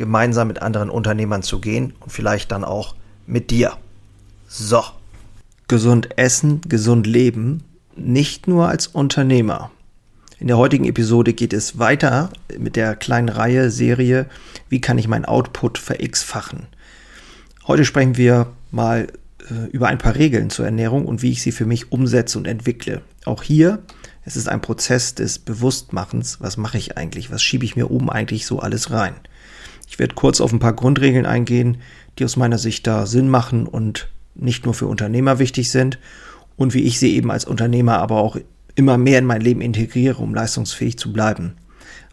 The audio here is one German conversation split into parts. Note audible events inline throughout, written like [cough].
gemeinsam mit anderen Unternehmern zu gehen und vielleicht dann auch mit dir. So. Gesund essen, gesund leben, nicht nur als Unternehmer. In der heutigen Episode geht es weiter mit der kleinen Reihe Serie Wie kann ich mein Output ver-x-fachen? Heute sprechen wir mal äh, über ein paar Regeln zur Ernährung und wie ich sie für mich umsetze und entwickle. Auch hier, es ist ein Prozess des Bewusstmachens. Was mache ich eigentlich? Was schiebe ich mir oben eigentlich so alles rein? Ich werde kurz auf ein paar Grundregeln eingehen, die aus meiner Sicht da Sinn machen und nicht nur für Unternehmer wichtig sind und wie ich sie eben als Unternehmer aber auch immer mehr in mein Leben integriere, um leistungsfähig zu bleiben.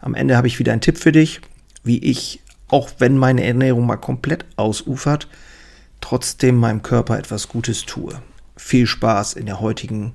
Am Ende habe ich wieder einen Tipp für dich, wie ich, auch wenn meine Ernährung mal komplett ausufert, trotzdem meinem Körper etwas Gutes tue. Viel Spaß in der heutigen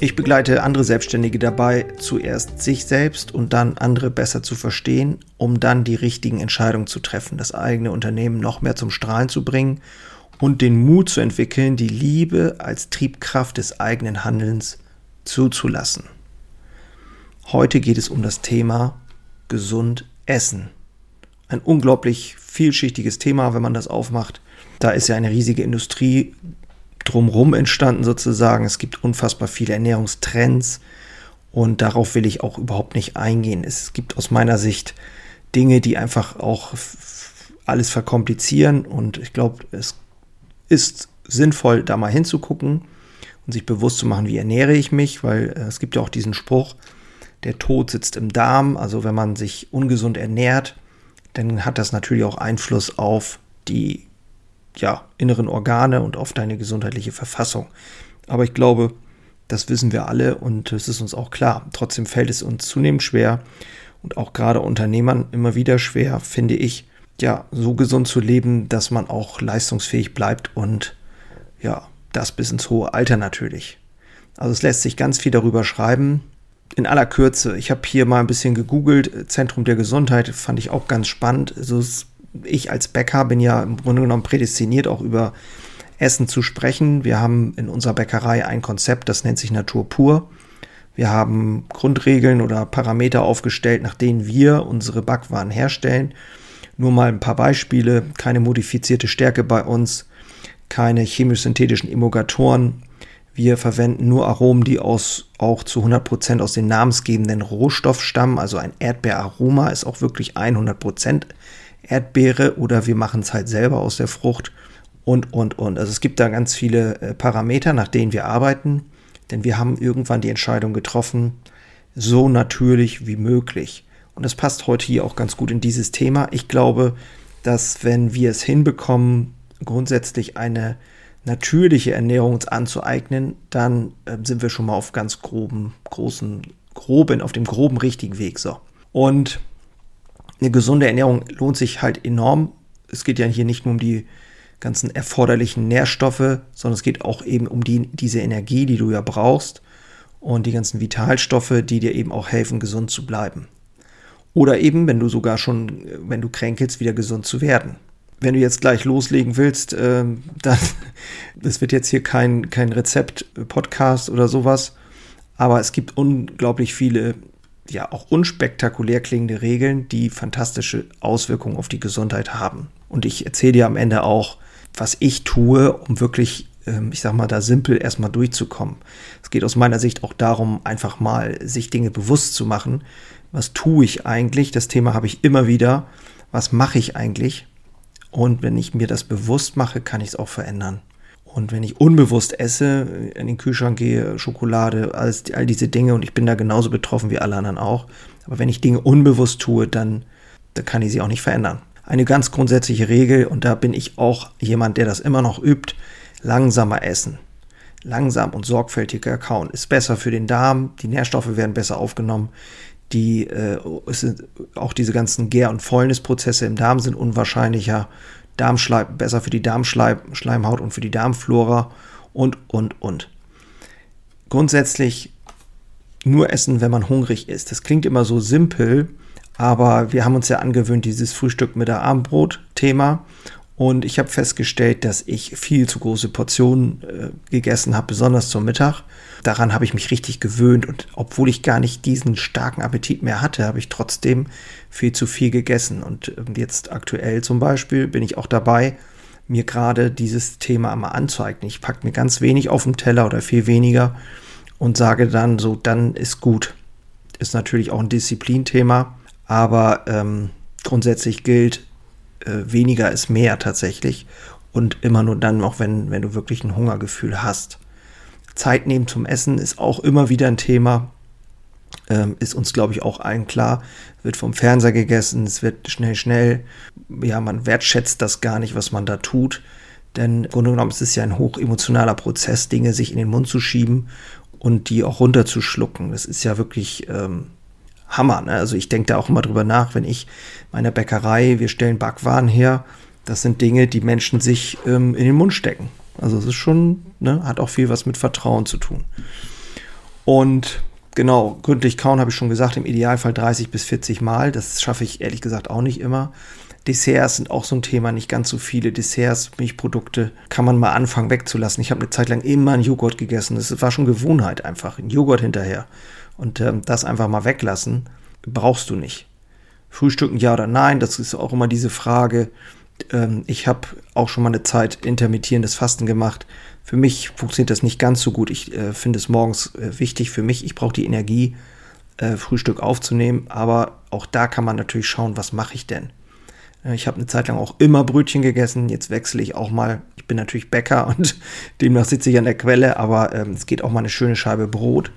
Ich begleite andere Selbstständige dabei, zuerst sich selbst und dann andere besser zu verstehen, um dann die richtigen Entscheidungen zu treffen, das eigene Unternehmen noch mehr zum Strahlen zu bringen und den Mut zu entwickeln, die Liebe als Triebkraft des eigenen Handelns zuzulassen. Heute geht es um das Thema gesund essen. Ein unglaublich vielschichtiges Thema, wenn man das aufmacht. Da ist ja eine riesige Industrie drumherum entstanden sozusagen. Es gibt unfassbar viele Ernährungstrends und darauf will ich auch überhaupt nicht eingehen. Es gibt aus meiner Sicht Dinge, die einfach auch alles verkomplizieren und ich glaube, es ist sinnvoll, da mal hinzugucken und sich bewusst zu machen, wie ernähre ich mich, weil äh, es gibt ja auch diesen Spruch, der Tod sitzt im Darm, also wenn man sich ungesund ernährt, dann hat das natürlich auch Einfluss auf die ja, inneren Organe und auf deine gesundheitliche Verfassung. Aber ich glaube, das wissen wir alle und es ist uns auch klar. Trotzdem fällt es uns zunehmend schwer und auch gerade Unternehmern immer wieder schwer, finde ich, ja, so gesund zu leben, dass man auch leistungsfähig bleibt und ja, das bis ins hohe Alter natürlich. Also es lässt sich ganz viel darüber schreiben. In aller Kürze, ich habe hier mal ein bisschen gegoogelt, Zentrum der Gesundheit fand ich auch ganz spannend. Also es ich als Bäcker bin ja im Grunde genommen prädestiniert, auch über Essen zu sprechen. Wir haben in unserer Bäckerei ein Konzept, das nennt sich Natur pur. Wir haben Grundregeln oder Parameter aufgestellt, nach denen wir unsere Backwaren herstellen. Nur mal ein paar Beispiele. Keine modifizierte Stärke bei uns, keine chemisch-synthetischen Emulgatoren. Wir verwenden nur Aromen, die aus, auch zu 100% aus dem namensgebenden Rohstoff stammen. Also ein Erdbeeraroma ist auch wirklich 100% Erdbeere oder wir machen es halt selber aus der Frucht und, und, und. Also es gibt da ganz viele äh, Parameter, nach denen wir arbeiten, denn wir haben irgendwann die Entscheidung getroffen, so natürlich wie möglich. Und das passt heute hier auch ganz gut in dieses Thema. Ich glaube, dass wenn wir es hinbekommen, grundsätzlich eine natürliche Ernährung uns anzueignen, dann äh, sind wir schon mal auf ganz groben, großen, groben, auf dem groben richtigen Weg. So. Und eine gesunde Ernährung lohnt sich halt enorm. Es geht ja hier nicht nur um die ganzen erforderlichen Nährstoffe, sondern es geht auch eben um die, diese Energie, die du ja brauchst und die ganzen Vitalstoffe, die dir eben auch helfen, gesund zu bleiben. Oder eben, wenn du sogar schon, wenn du kränkelst, wieder gesund zu werden. Wenn du jetzt gleich loslegen willst, äh, [laughs] dann, das wird jetzt hier kein, kein Rezept-Podcast oder sowas, aber es gibt unglaublich viele ja auch unspektakulär klingende Regeln, die fantastische Auswirkungen auf die Gesundheit haben. Und ich erzähle dir am Ende auch, was ich tue, um wirklich ähm, ich sag mal, da simpel erstmal durchzukommen. Es geht aus meiner Sicht auch darum, einfach mal sich Dinge bewusst zu machen. Was tue ich eigentlich? Das Thema habe ich immer wieder. Was mache ich eigentlich? Und wenn ich mir das bewusst mache, kann ich es auch verändern. Und wenn ich unbewusst esse, in den Kühlschrank gehe, Schokolade, alles, all diese Dinge, und ich bin da genauso betroffen wie alle anderen auch, aber wenn ich Dinge unbewusst tue, dann, dann kann ich sie auch nicht verändern. Eine ganz grundsätzliche Regel, und da bin ich auch jemand, der das immer noch übt, langsamer essen. Langsam und sorgfältiger kauen ist besser für den Darm, die Nährstoffe werden besser aufgenommen, die äh, auch diese ganzen Gär- und Fäulnisprozesse im Darm sind unwahrscheinlicher, Darmschleim, besser für die Darmschleimhaut und für die Darmflora und, und, und. Grundsätzlich nur essen, wenn man hungrig ist. Das klingt immer so simpel, aber wir haben uns ja angewöhnt, dieses Frühstück mit der Abendbrot-Thema. Und ich habe festgestellt, dass ich viel zu große Portionen äh, gegessen habe, besonders zum Mittag. Daran habe ich mich richtig gewöhnt und obwohl ich gar nicht diesen starken Appetit mehr hatte, habe ich trotzdem viel zu viel gegessen. Und ähm, jetzt aktuell zum Beispiel bin ich auch dabei, mir gerade dieses Thema mal anzueignen. Ich packe mir ganz wenig auf den Teller oder viel weniger und sage dann so, dann ist gut. Ist natürlich auch ein Disziplinthema, aber ähm, grundsätzlich gilt, äh, weniger ist mehr tatsächlich. Und immer nur dann, auch wenn, wenn du wirklich ein Hungergefühl hast. Zeit nehmen zum Essen ist auch immer wieder ein Thema. Ähm, ist uns, glaube ich, auch allen klar. Wird vom Fernseher gegessen, es wird schnell, schnell. Ja, man wertschätzt das gar nicht, was man da tut. Denn im Grunde genommen ist es ja ein hochemotionaler Prozess, Dinge sich in den Mund zu schieben und die auch runterzuschlucken. Das ist ja wirklich ähm, Hammer. Ne? Also ich denke da auch immer drüber nach, wenn ich meiner Bäckerei, wir stellen Backwaren her, das sind Dinge, die Menschen sich ähm, in den Mund stecken. Also es ist schon, ne, hat auch viel was mit Vertrauen zu tun. Und genau, gründlich kauen habe ich schon gesagt, im Idealfall 30 bis 40 Mal. Das schaffe ich ehrlich gesagt auch nicht immer. Desserts sind auch so ein Thema, nicht ganz so viele Desserts, Milchprodukte kann man mal anfangen wegzulassen. Ich habe eine Zeit lang immer einen Joghurt gegessen. Das war schon Gewohnheit einfach, ein Joghurt hinterher. Und ähm, das einfach mal weglassen, brauchst du nicht. Frühstücken ja oder nein, das ist auch immer diese Frage. Ähm, ich habe auch schon mal eine Zeit intermittierendes Fasten gemacht. Für mich funktioniert das nicht ganz so gut. Ich äh, finde es morgens äh, wichtig für mich. Ich brauche die Energie, äh, Frühstück aufzunehmen. Aber auch da kann man natürlich schauen, was mache ich denn? Äh, ich habe eine Zeit lang auch immer Brötchen gegessen. Jetzt wechsle ich auch mal. Ich bin natürlich Bäcker [laughs] und demnach sitze ich an der Quelle, aber ähm, es geht auch mal eine schöne Scheibe Brot.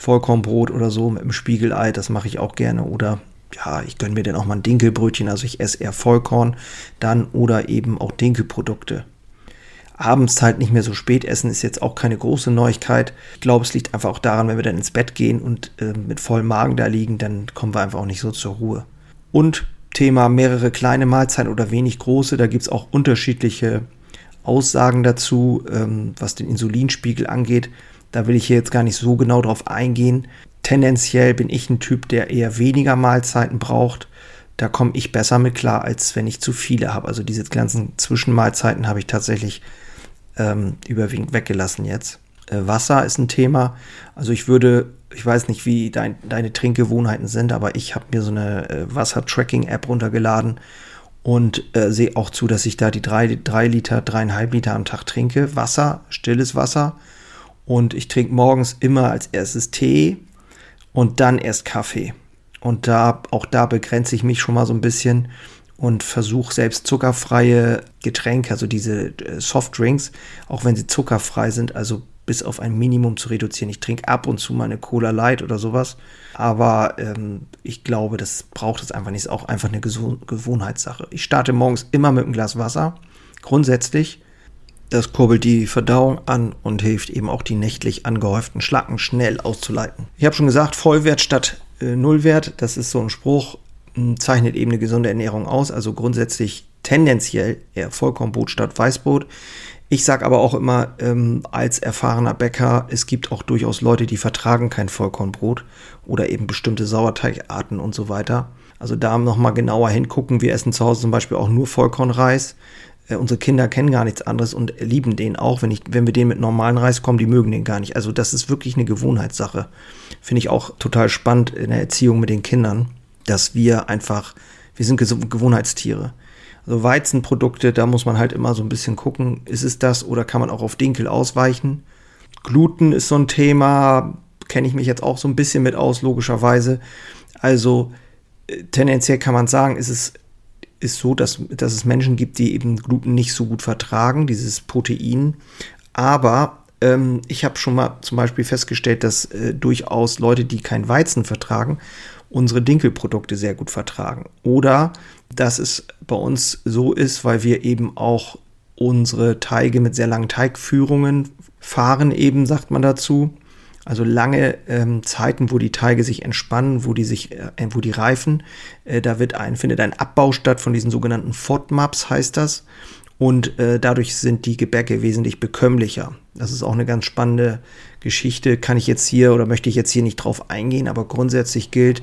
Vollkornbrot oder so mit einem Spiegelei, das mache ich auch gerne. Oder ja, ich gönne mir dann auch mal ein Dinkelbrötchen, also ich esse eher Vollkorn dann oder eben auch Dinkelprodukte. Abends halt nicht mehr so spät essen ist jetzt auch keine große Neuigkeit. Ich glaube, es liegt einfach auch daran, wenn wir dann ins Bett gehen und äh, mit vollem Magen da liegen, dann kommen wir einfach auch nicht so zur Ruhe. Und Thema mehrere kleine Mahlzeiten oder wenig große, da gibt es auch unterschiedliche Aussagen dazu, ähm, was den Insulinspiegel angeht. Da will ich hier jetzt gar nicht so genau drauf eingehen. Tendenziell bin ich ein Typ, der eher weniger Mahlzeiten braucht. Da komme ich besser mit klar, als wenn ich zu viele habe. Also diese ganzen Zwischenmahlzeiten habe ich tatsächlich ähm, überwiegend weggelassen jetzt. Äh, Wasser ist ein Thema. Also ich würde, ich weiß nicht, wie dein, deine Trinkgewohnheiten sind, aber ich habe mir so eine äh, Wasser-Tracking-App runtergeladen und äh, sehe auch zu, dass ich da die drei, drei Liter, dreieinhalb Liter am Tag trinke. Wasser, stilles Wasser. Und ich trinke morgens immer als erstes Tee und dann erst Kaffee. Und da, auch da begrenze ich mich schon mal so ein bisschen und versuche selbst zuckerfreie Getränke, also diese äh, Softdrinks, auch wenn sie zuckerfrei sind, also bis auf ein Minimum zu reduzieren. Ich trinke ab und zu mal eine Cola Light oder sowas, aber ähm, ich glaube, das braucht es einfach nicht. Ist auch einfach eine Gewohnheitssache. Ich starte morgens immer mit einem Glas Wasser, grundsätzlich das kurbelt die Verdauung an und hilft eben auch die nächtlich angehäuften Schlacken schnell auszuleiten. Ich habe schon gesagt, Vollwert statt äh, Nullwert, das ist so ein Spruch, hm, zeichnet eben eine gesunde Ernährung aus, also grundsätzlich tendenziell eher Vollkornbrot statt Weißbrot. Ich sage aber auch immer ähm, als erfahrener Bäcker, es gibt auch durchaus Leute, die vertragen kein Vollkornbrot oder eben bestimmte Sauerteigarten und so weiter. Also da nochmal genauer hingucken. Wir essen zu Hause zum Beispiel auch nur Vollkornreis. Äh, unsere Kinder kennen gar nichts anderes und lieben den auch. Wenn, ich, wenn wir den mit normalen Reis kommen, die mögen den gar nicht. Also das ist wirklich eine Gewohnheitssache. Finde ich auch total spannend in der Erziehung mit den Kindern, dass wir einfach, wir sind Gewohnheitstiere. Also Weizenprodukte, da muss man halt immer so ein bisschen gucken, ist es das oder kann man auch auf Dinkel ausweichen? Gluten ist so ein Thema, kenne ich mich jetzt auch so ein bisschen mit aus, logischerweise. Also äh, tendenziell kann man sagen, ist es ist so, dass, dass es Menschen gibt, die eben Gluten nicht so gut vertragen, dieses Protein. Aber ähm, ich habe schon mal zum Beispiel festgestellt, dass äh, durchaus Leute, die kein Weizen vertragen, unsere Dinkelprodukte sehr gut vertragen. Oder dass es bei uns so ist, weil wir eben auch unsere Teige mit sehr langen Teigführungen fahren, eben sagt man dazu. Also lange ähm, Zeiten, wo die Teige sich entspannen, wo die sich, äh, wo die reifen, äh, da wird ein, findet ein Abbau statt von diesen sogenannten FODMAPs, heißt das. Und äh, dadurch sind die Gebäcke wesentlich bekömmlicher. Das ist auch eine ganz spannende Geschichte. Kann ich jetzt hier oder möchte ich jetzt hier nicht drauf eingehen, aber grundsätzlich gilt,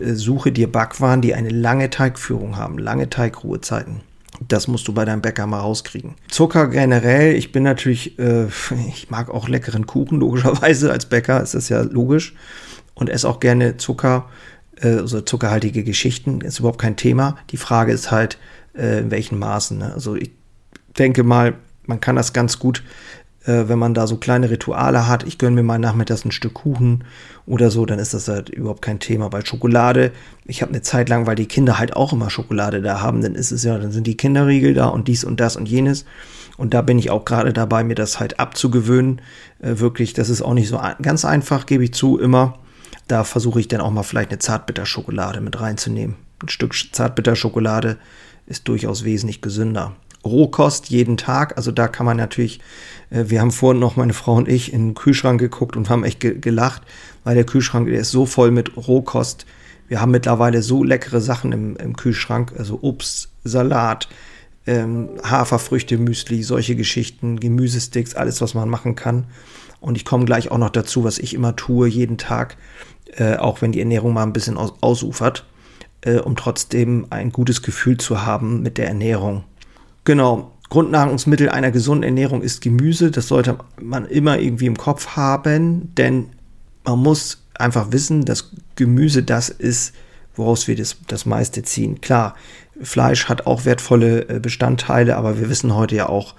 äh, suche dir Backwaren, die eine lange Teigführung haben, lange Teigruhezeiten. Das musst du bei deinem Bäcker mal rauskriegen. Zucker generell, ich bin natürlich, äh, ich mag auch leckeren Kuchen, logischerweise. Als Bäcker ist das ja logisch. Und esse auch gerne Zucker, äh, also zuckerhaltige Geschichten, ist überhaupt kein Thema. Die Frage ist halt, äh, in welchen Maßen. Ne? Also ich denke mal, man kann das ganz gut äh, wenn man da so kleine Rituale hat, ich gönne mir mal nachmittags ein Stück Kuchen oder so, dann ist das halt überhaupt kein Thema. Weil Schokolade, ich habe eine Zeit lang, weil die Kinder halt auch immer Schokolade da haben, dann ist es ja, dann sind die Kinderriegel da und dies und das und jenes. Und da bin ich auch gerade dabei, mir das halt abzugewöhnen. Äh, wirklich, das ist auch nicht so ganz einfach, gebe ich zu, immer. Da versuche ich dann auch mal vielleicht eine Zartbitterschokolade mit reinzunehmen. Ein Stück Zartbitterschokolade ist durchaus wesentlich gesünder. Rohkost jeden Tag. Also da kann man natürlich, äh, wir haben vorhin noch meine Frau und ich in den Kühlschrank geguckt und haben echt ge gelacht, weil der Kühlschrank, der ist so voll mit Rohkost. Wir haben mittlerweile so leckere Sachen im, im Kühlschrank, also Obst, Salat, ähm, Haferfrüchte, Müsli, solche Geschichten, Gemüsesticks, alles, was man machen kann. Und ich komme gleich auch noch dazu, was ich immer tue, jeden Tag, äh, auch wenn die Ernährung mal ein bisschen aus ausufert, äh, um trotzdem ein gutes Gefühl zu haben mit der Ernährung. Genau. Grundnahrungsmittel einer gesunden Ernährung ist Gemüse. Das sollte man immer irgendwie im Kopf haben, denn man muss einfach wissen, dass Gemüse das ist, woraus wir das, das meiste ziehen. Klar, Fleisch hat auch wertvolle äh, Bestandteile, aber wir wissen heute ja auch,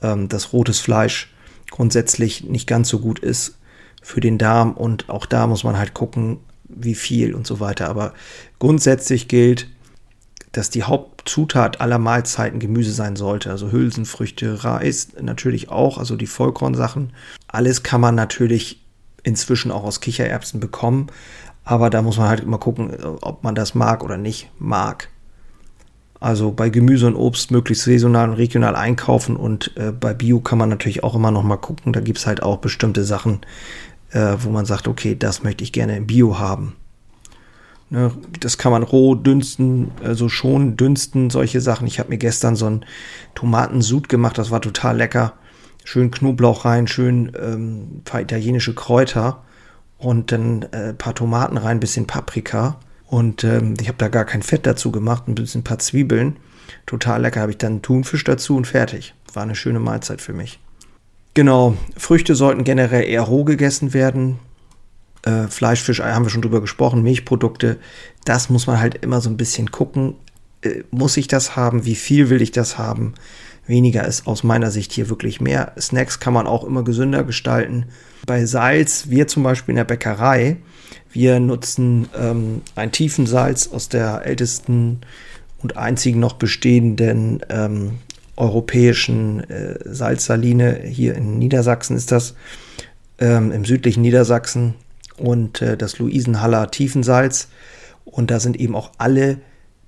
ähm, dass rotes Fleisch grundsätzlich nicht ganz so gut ist für den Darm und auch da muss man halt gucken, wie viel und so weiter. Aber grundsätzlich gilt, dass die Hauptzutat aller Mahlzeiten Gemüse sein sollte. Also Hülsenfrüchte, Reis natürlich auch, also die Vollkornsachen. Alles kann man natürlich inzwischen auch aus Kichererbsen bekommen. Aber da muss man halt immer gucken, ob man das mag oder nicht mag. Also bei Gemüse und Obst möglichst saisonal und regional einkaufen und äh, bei Bio kann man natürlich auch immer noch mal gucken. Da gibt es halt auch bestimmte Sachen, äh, wo man sagt, okay, das möchte ich gerne im Bio haben. Ne, das kann man roh dünsten, also schon dünsten, solche Sachen. Ich habe mir gestern so einen Tomatensud gemacht, das war total lecker. Schön Knoblauch rein, schön ähm, paar italienische Kräuter und dann äh, ein paar Tomaten rein, ein bisschen Paprika. Und ähm, ich habe da gar kein Fett dazu gemacht, ein bisschen ein paar Zwiebeln. Total lecker. Habe ich dann Thunfisch dazu und fertig. War eine schöne Mahlzeit für mich. Genau, Früchte sollten generell eher roh gegessen werden äh, Fleisch, Fisch, haben wir schon drüber gesprochen, Milchprodukte, das muss man halt immer so ein bisschen gucken. Äh, muss ich das haben? Wie viel will ich das haben? Weniger ist aus meiner Sicht hier wirklich mehr. Snacks kann man auch immer gesünder gestalten. Bei Salz, wir zum Beispiel in der Bäckerei, wir nutzen ähm, ein Tiefensalz aus der ältesten und einzigen noch bestehenden ähm, europäischen äh, Salzsaline. Hier in Niedersachsen ist das, ähm, im südlichen Niedersachsen und äh, das Luisenhaller Tiefensalz. Und da sind eben auch alle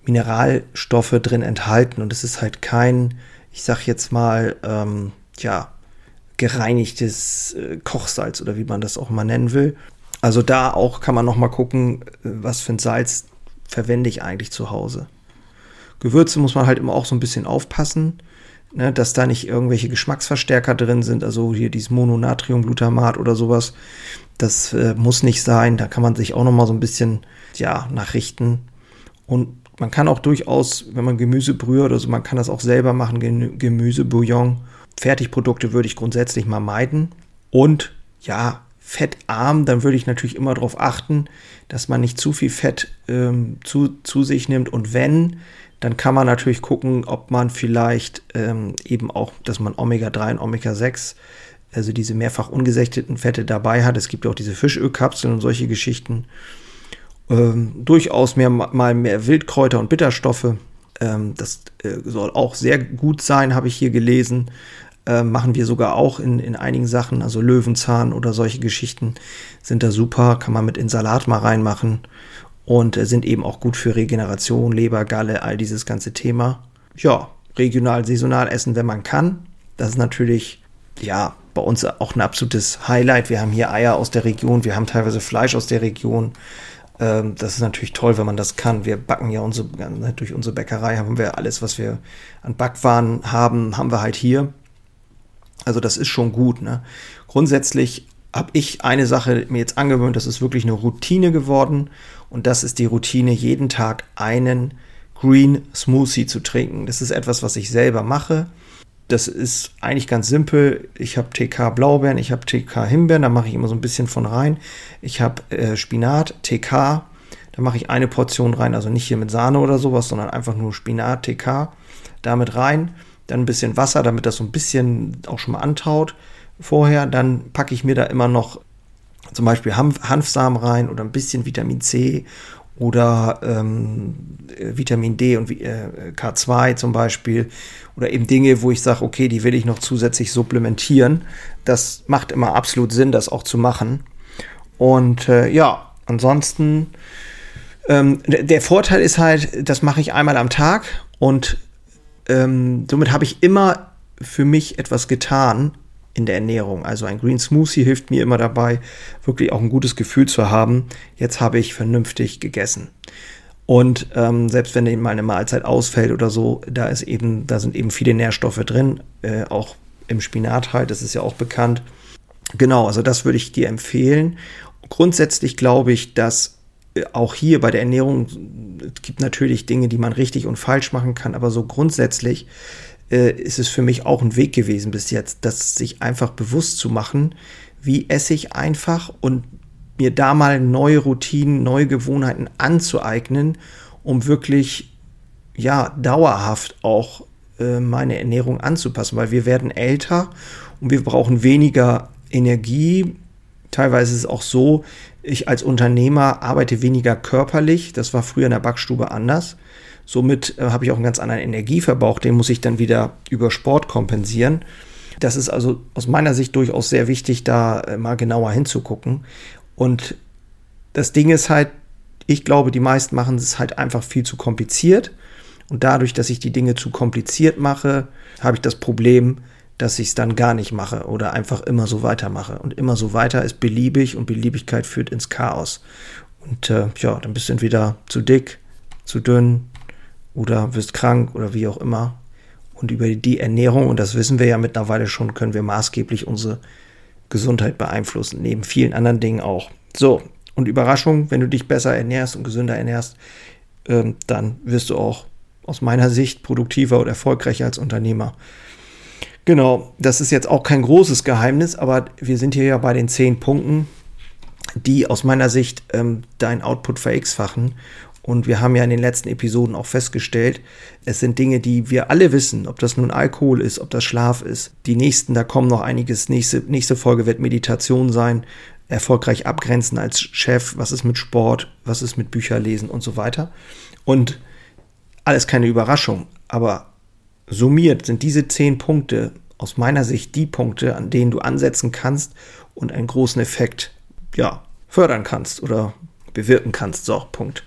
Mineralstoffe drin enthalten. Und es ist halt kein, ich sag jetzt mal, ähm, ja, gereinigtes äh, Kochsalz oder wie man das auch mal nennen will. Also da auch kann man noch mal gucken, äh, was für ein Salz verwende ich eigentlich zu Hause. Gewürze muss man halt immer auch so ein bisschen aufpassen, ne, dass da nicht irgendwelche Geschmacksverstärker drin sind, also hier dieses Mononatriumglutamat oder sowas. Das äh, muss nicht sein. Da kann man sich auch noch mal so ein bisschen ja, nachrichten. Und man kann auch durchaus, wenn man Gemüsebrühe oder so, man kann das auch selber machen, Gemüsebouillon. Fertigprodukte würde ich grundsätzlich mal meiden. Und ja, fettarm, dann würde ich natürlich immer darauf achten, dass man nicht zu viel Fett ähm, zu, zu sich nimmt. Und wenn, dann kann man natürlich gucken, ob man vielleicht ähm, eben auch, dass man Omega-3 und Omega-6, also diese mehrfach ungesächteten Fette dabei hat. Es gibt auch diese Fischölkapseln und solche Geschichten. Ähm, durchaus mehr, mal mehr Wildkräuter und Bitterstoffe. Ähm, das äh, soll auch sehr gut sein, habe ich hier gelesen. Ähm, machen wir sogar auch in, in einigen Sachen, also Löwenzahn oder solche Geschichten sind da super, kann man mit in Salat mal reinmachen und sind eben auch gut für Regeneration, Leber, Galle, all dieses ganze Thema. Ja, regional, saisonal essen, wenn man kann. Das ist natürlich, ja, bei uns auch ein absolutes Highlight. Wir haben hier Eier aus der Region, wir haben teilweise Fleisch aus der Region. Ähm, das ist natürlich toll, wenn man das kann. Wir backen ja unsere, ne, durch unsere Bäckerei haben wir alles, was wir an Backwaren haben, haben wir halt hier. Also das ist schon gut. Ne? Grundsätzlich habe ich eine Sache mir jetzt angewöhnt, das ist wirklich eine Routine geworden. Und das ist die Routine, jeden Tag einen Green Smoothie zu trinken. Das ist etwas, was ich selber mache. Das ist eigentlich ganz simpel. Ich habe TK Blaubeeren, ich habe TK Himbeeren, da mache ich immer so ein bisschen von rein. Ich habe äh, Spinat, TK, da mache ich eine Portion rein, also nicht hier mit Sahne oder sowas, sondern einfach nur Spinat, TK, damit rein. Dann ein bisschen Wasser, damit das so ein bisschen auch schon mal antaut vorher. Dann packe ich mir da immer noch zum Beispiel Hanf, Hanfsamen rein oder ein bisschen Vitamin C oder ähm, Vitamin D und äh, K2 zum Beispiel oder eben Dinge, wo ich sage, okay, die will ich noch zusätzlich supplementieren. Das macht immer absolut Sinn, das auch zu machen. Und äh, ja, ansonsten, ähm, der Vorteil ist halt, das mache ich einmal am Tag und ähm, somit habe ich immer für mich etwas getan in der Ernährung. Also ein Green Smoothie hilft mir immer dabei, wirklich auch ein gutes Gefühl zu haben. Jetzt habe ich vernünftig gegessen. Und ähm, selbst wenn mal eine Mahlzeit ausfällt oder so, da ist eben, da sind eben viele Nährstoffe drin, äh, auch im Spinat halt, das ist ja auch bekannt. Genau, also das würde ich dir empfehlen. Grundsätzlich glaube ich, dass äh, auch hier bei der Ernährung, es gibt natürlich Dinge, die man richtig und falsch machen kann, aber so grundsätzlich äh, ist es für mich auch ein Weg gewesen bis jetzt, das sich einfach bewusst zu machen, wie esse ich einfach und mir da mal neue Routinen, neue Gewohnheiten anzueignen, um wirklich ja dauerhaft auch äh, meine Ernährung anzupassen, weil wir werden älter und wir brauchen weniger Energie. Teilweise ist es auch so, ich als Unternehmer arbeite weniger körperlich. Das war früher in der Backstube anders. Somit äh, habe ich auch einen ganz anderen Energieverbrauch, den muss ich dann wieder über Sport kompensieren. Das ist also aus meiner Sicht durchaus sehr wichtig, da äh, mal genauer hinzugucken. Und das Ding ist halt, ich glaube, die meisten machen es halt einfach viel zu kompliziert. Und dadurch, dass ich die Dinge zu kompliziert mache, habe ich das Problem, dass ich es dann gar nicht mache oder einfach immer so weitermache. Und immer so weiter ist beliebig und Beliebigkeit führt ins Chaos. Und äh, ja, dann bist du entweder zu dick, zu dünn, oder wirst krank oder wie auch immer. Und über die Ernährung, und das wissen wir ja mittlerweile schon, können wir maßgeblich unsere Gesundheit beeinflussen, neben vielen anderen Dingen auch. So, und Überraschung, wenn du dich besser ernährst und gesünder ernährst, ähm, dann wirst du auch aus meiner Sicht produktiver und erfolgreicher als Unternehmer. Genau, das ist jetzt auch kein großes Geheimnis, aber wir sind hier ja bei den zehn Punkten, die aus meiner Sicht ähm, dein Output ver-x-fachen und wir haben ja in den letzten Episoden auch festgestellt, es sind Dinge, die wir alle wissen, ob das nun Alkohol ist, ob das Schlaf ist. Die nächsten, da kommen noch einiges. Nächste, nächste Folge wird Meditation sein, erfolgreich abgrenzen als Chef, was ist mit Sport, was ist mit Bücherlesen und so weiter. Und alles keine Überraschung, aber summiert sind diese zehn Punkte aus meiner Sicht die Punkte, an denen du ansetzen kannst und einen großen Effekt ja, fördern kannst oder bewirken kannst. So, Punkt.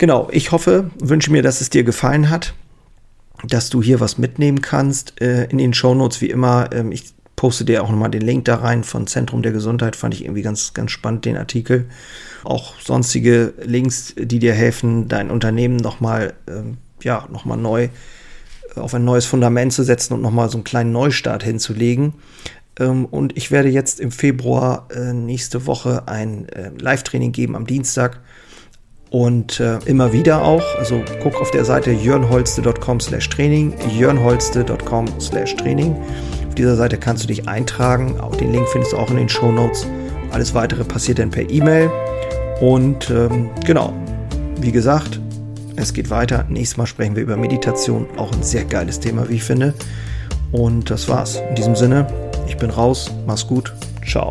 Genau, ich hoffe, wünsche mir, dass es dir gefallen hat, dass du hier was mitnehmen kannst. Äh, in den Shownotes wie immer, ähm, ich poste dir auch nochmal den Link da rein von Zentrum der Gesundheit, fand ich irgendwie ganz, ganz spannend, den Artikel. Auch sonstige Links, die dir helfen, dein Unternehmen nochmal, ähm, ja, nochmal neu auf ein neues Fundament zu setzen und nochmal so einen kleinen Neustart hinzulegen. Ähm, und ich werde jetzt im Februar äh, nächste Woche ein äh, Live-Training geben am Dienstag und äh, immer wieder auch, also guck auf der Seite jörnholste.com slash Training, jörnholste.com slash Training. Auf dieser Seite kannst du dich eintragen, auch den Link findest du auch in den Show Notes. Alles weitere passiert dann per E-Mail. Und ähm, genau, wie gesagt, Es geht weiter. Nächstes Mal sprechen wir über Meditation. Auch ein sehr geiles Thema, wie ich finde. Und das war's. In diesem Sinne, ich bin raus. Mach's gut. Ciao.